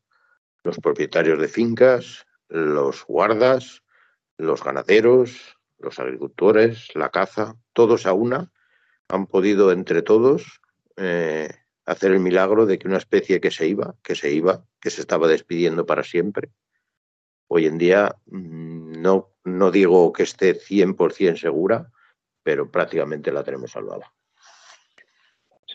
los propietarios de fincas, los guardas, los ganaderos, los agricultores, la caza, todos a una han podido entre todos eh, hacer el milagro de que una especie que se iba, que se iba, que se estaba despidiendo para siempre, hoy en día mm, no, no digo que esté 100% segura, pero prácticamente la tenemos salvada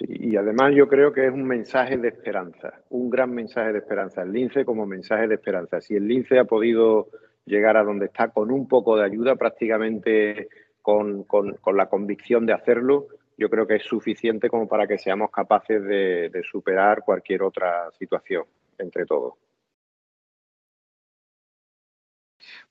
y además yo creo que es un mensaje de esperanza, un gran mensaje de esperanza. El lince como mensaje de esperanza. Si el lince ha podido llegar a donde está con un poco de ayuda, prácticamente con, la convicción de hacerlo, yo creo que es suficiente como para que seamos capaces de superar cualquier otra situación entre todos.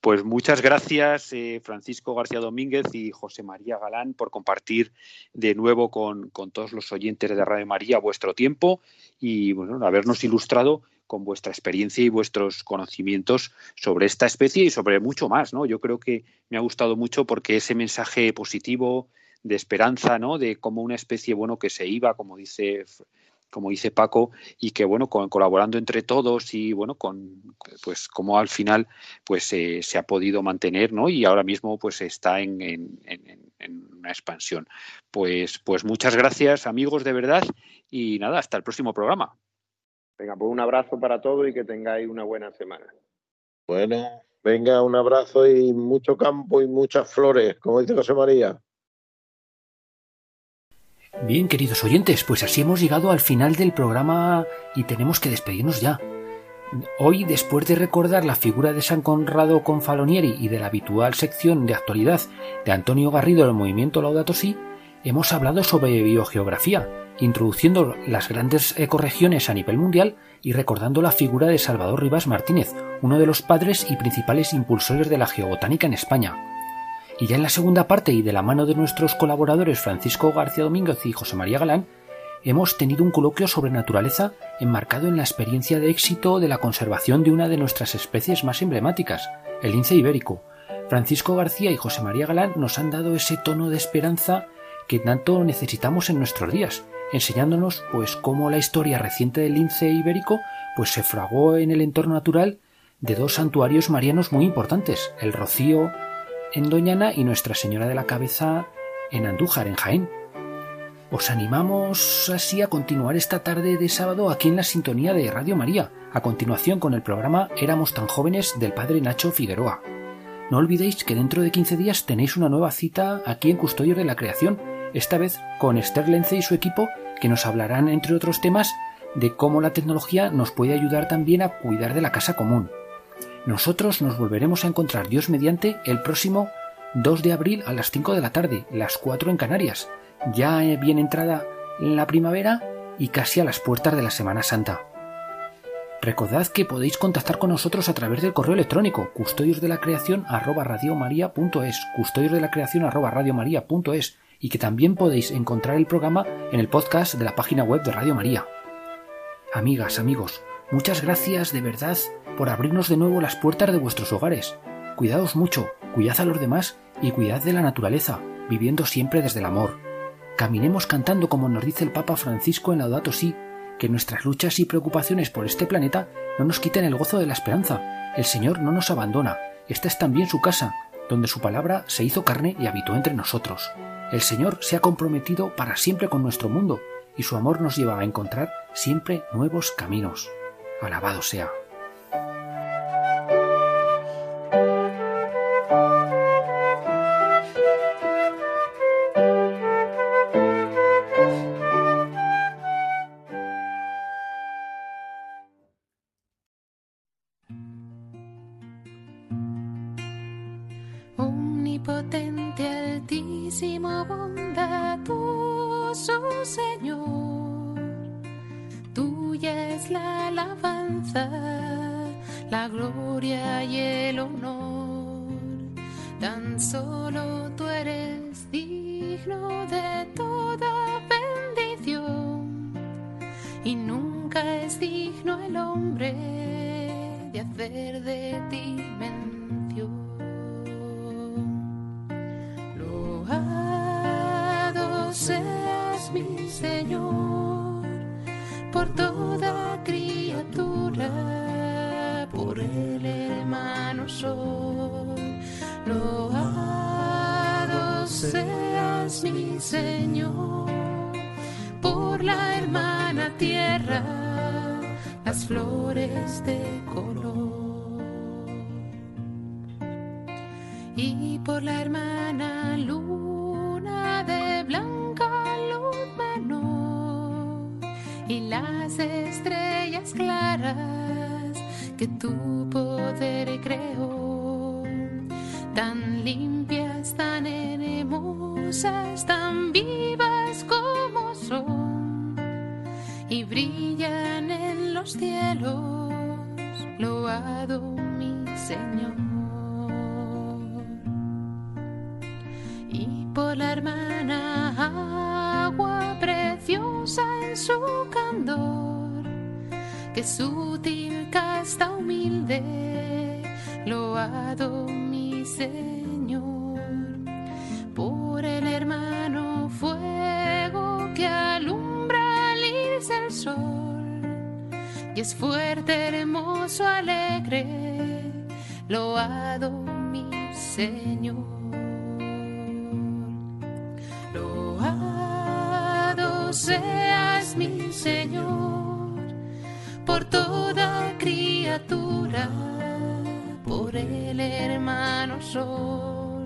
Pues muchas gracias, eh, Francisco García Domínguez y José María Galán, por compartir de nuevo con, todos los oyentes de Radio María vuestro tiempo y bueno, habernos ilustrado con vuestra experiencia y vuestros conocimientos sobre esta especie y sobre mucho más, ¿no? Yo creo que me ha gustado mucho porque ese mensaje positivo de esperanza, ¿no? De como una especie, bueno, que se iba, como dice como dice Paco, y que bueno, colaborando entre todos y bueno, con pues como al final pues se ha podido mantener, ¿no? Y ahora mismo pues está en, una expansión. Pues, pues muchas gracias, amigos, de verdad, y nada, hasta el próximo programa. Venga, pues un abrazo para todos y que tengáis una buena semana. Bueno, venga, un abrazo y mucho campo y muchas flores, como dice José María. Bien, queridos oyentes, pues así hemos llegado al final del programa y tenemos que despedirnos ya. Hoy, después de recordar la figura de San Conrado Confalonieri y de la habitual sección de actualidad de Antonio Garrido del movimiento Laudato Si, hemos hablado sobre biogeografía, introduciendo las grandes ecorregiones a nivel mundial y recordando la figura de Salvador Rivas Martínez, uno de los padres y principales impulsores de la geobotánica en España. Y ya en la segunda parte y de la mano de nuestros colaboradores Francisco García Domínguez y José María Galán, hemos tenido un coloquio sobre naturaleza enmarcado en la experiencia de éxito de la conservación de una de nuestras especies más emblemáticas, el lince ibérico. Francisco García y José María Galán nos han dado ese tono de esperanza que tanto necesitamos en nuestros días, enseñándonos pues cómo la historia reciente del lince ibérico pues se fragó en el entorno natural de dos santuarios marianos muy importantes, el Rocío en Doñana y Nuestra Señora de la Cabeza en Andújar, en Jaén. Os animamos así a continuar esta tarde de sábado aquí en la sintonía de Radio María, a continuación con el programa Éramos tan jóvenes del padre Nacho Figueroa. No olvidéis que dentro de 15 días tenéis una nueva cita aquí en Custodios de la Creación, esta vez con Esther Lence y su equipo, que nos hablarán, entre otros temas, de cómo la tecnología nos puede ayudar también a cuidar de la casa común. Nosotros nos volveremos a encontrar Dios mediante el próximo 2 de abril a las 5 de la tarde, las 4 en Canarias, ya bien entrada la primavera y casi a las puertas de la Semana Santa. Recordad que podéis contactar con nosotros a través del correo electrónico custodios de la creación la y que también podéis encontrar el programa en el podcast de la página web de Radio María. Amigas, amigos, muchas gracias de verdad por abrirnos de nuevo las puertas de vuestros hogares. Cuidaos mucho, cuidad a los demás y cuidad de la naturaleza, viviendo siempre desde el amor. Caminemos cantando como nos dice el Papa Francisco en Laudato Si, que nuestras luchas y preocupaciones por este planeta no nos quiten el gozo de la esperanza. El Señor no nos abandona. Esta es también su casa, donde su palabra se hizo carne y habitó entre nosotros. El Señor se ha comprometido para siempre con nuestro mundo y su amor nos lleva a encontrar siempre nuevos caminos. Alabado sea. tan limpias, tan hermosas, tan vivas como son, y brillan en los cielos, loado mi Señor. Y por la hermana agua preciosa en su candor, que sutil mi Señor. Por el hermano fuego que alumbra al irse el sol. Y es fuerte, hermoso, alegre, loado mi Señor. Loado seas mi Señor. Por toda criatura por el hermano sol.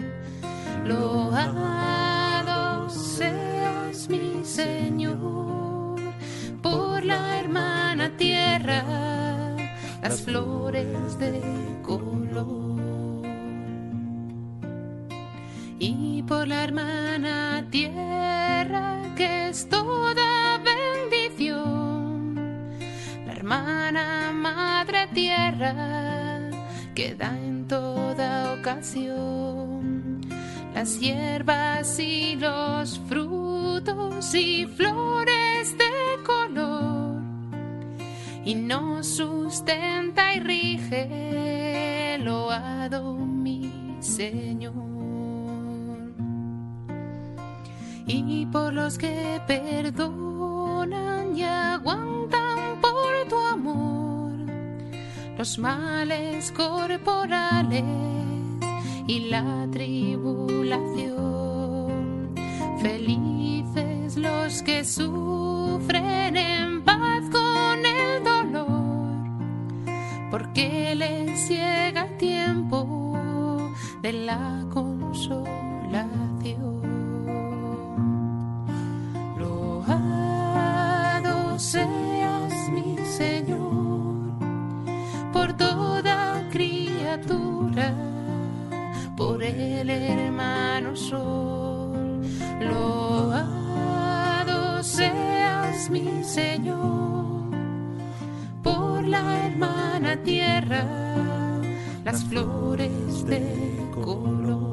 Loado seas mi Señor, por la hermana tierra, las flores de color. Y por la hermana tierra que es toda bendición, la hermana madre tierra que da en toda ocasión. Las hierbas y los frutos y flores de color. Y nos sustenta y rige loado mi Señor. Y por los que perdonan y aguantan por tu amor los males corporales y la tribulación. Felices los que sufren en paz con el dolor, porque les llega el tiempo de la consolación. Por el hermano sol. Loado seas mi Señor, por la hermana tierra, las flores de color.